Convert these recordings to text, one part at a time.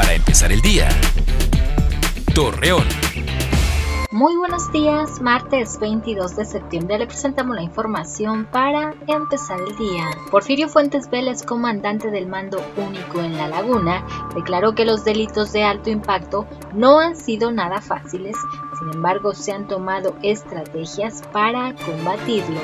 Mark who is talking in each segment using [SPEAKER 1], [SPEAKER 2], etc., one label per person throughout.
[SPEAKER 1] Para empezar el día. Torreón.
[SPEAKER 2] Muy buenos días, martes 22 de septiembre le presentamos la información para empezar el día. Porfirio Fuentes Vélez, comandante del mando único en La Laguna, declaró que los delitos de alto impacto no han sido nada fáciles, sin embargo se han tomado estrategias para combatirlo.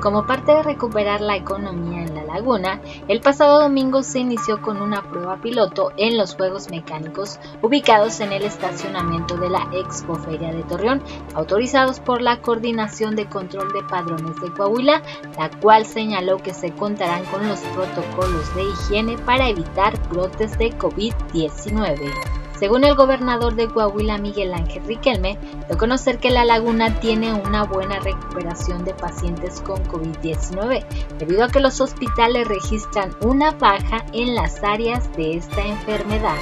[SPEAKER 2] Como parte de recuperar la economía en la laguna, el pasado domingo se inició con una prueba piloto en los juegos mecánicos ubicados en el estacionamiento de la Expo Feria de Torreón, autorizados por la Coordinación de Control de Padrones de Coahuila, la cual señaló que se contarán con los protocolos de higiene para evitar brotes de COVID-19. Según el gobernador de Coahuila, Miguel Ángel Riquelme, de conocer que la laguna tiene una buena recuperación de pacientes con COVID-19, debido a que los hospitales registran una baja en las áreas de esta enfermedad.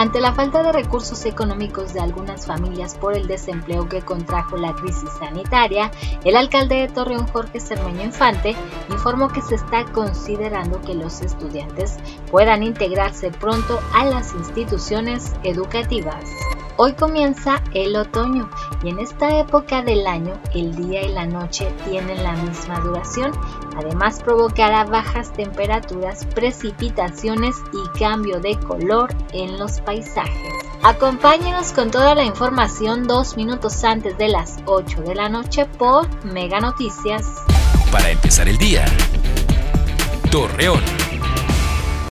[SPEAKER 2] Ante la falta de recursos económicos de algunas familias por el desempleo que contrajo la crisis sanitaria, el alcalde de Torreón, Jorge Cermeño Infante, informó que se está considerando que los estudiantes puedan integrarse pronto a las instituciones educativas. Hoy comienza el otoño y en esta época del año el día y la noche tienen la misma duración. Además provocará bajas temperaturas, precipitaciones y cambio de color en los paisajes. Acompáñenos con toda la información dos minutos antes de las 8 de la noche por Mega Noticias.
[SPEAKER 1] Para empezar el día. Torreón.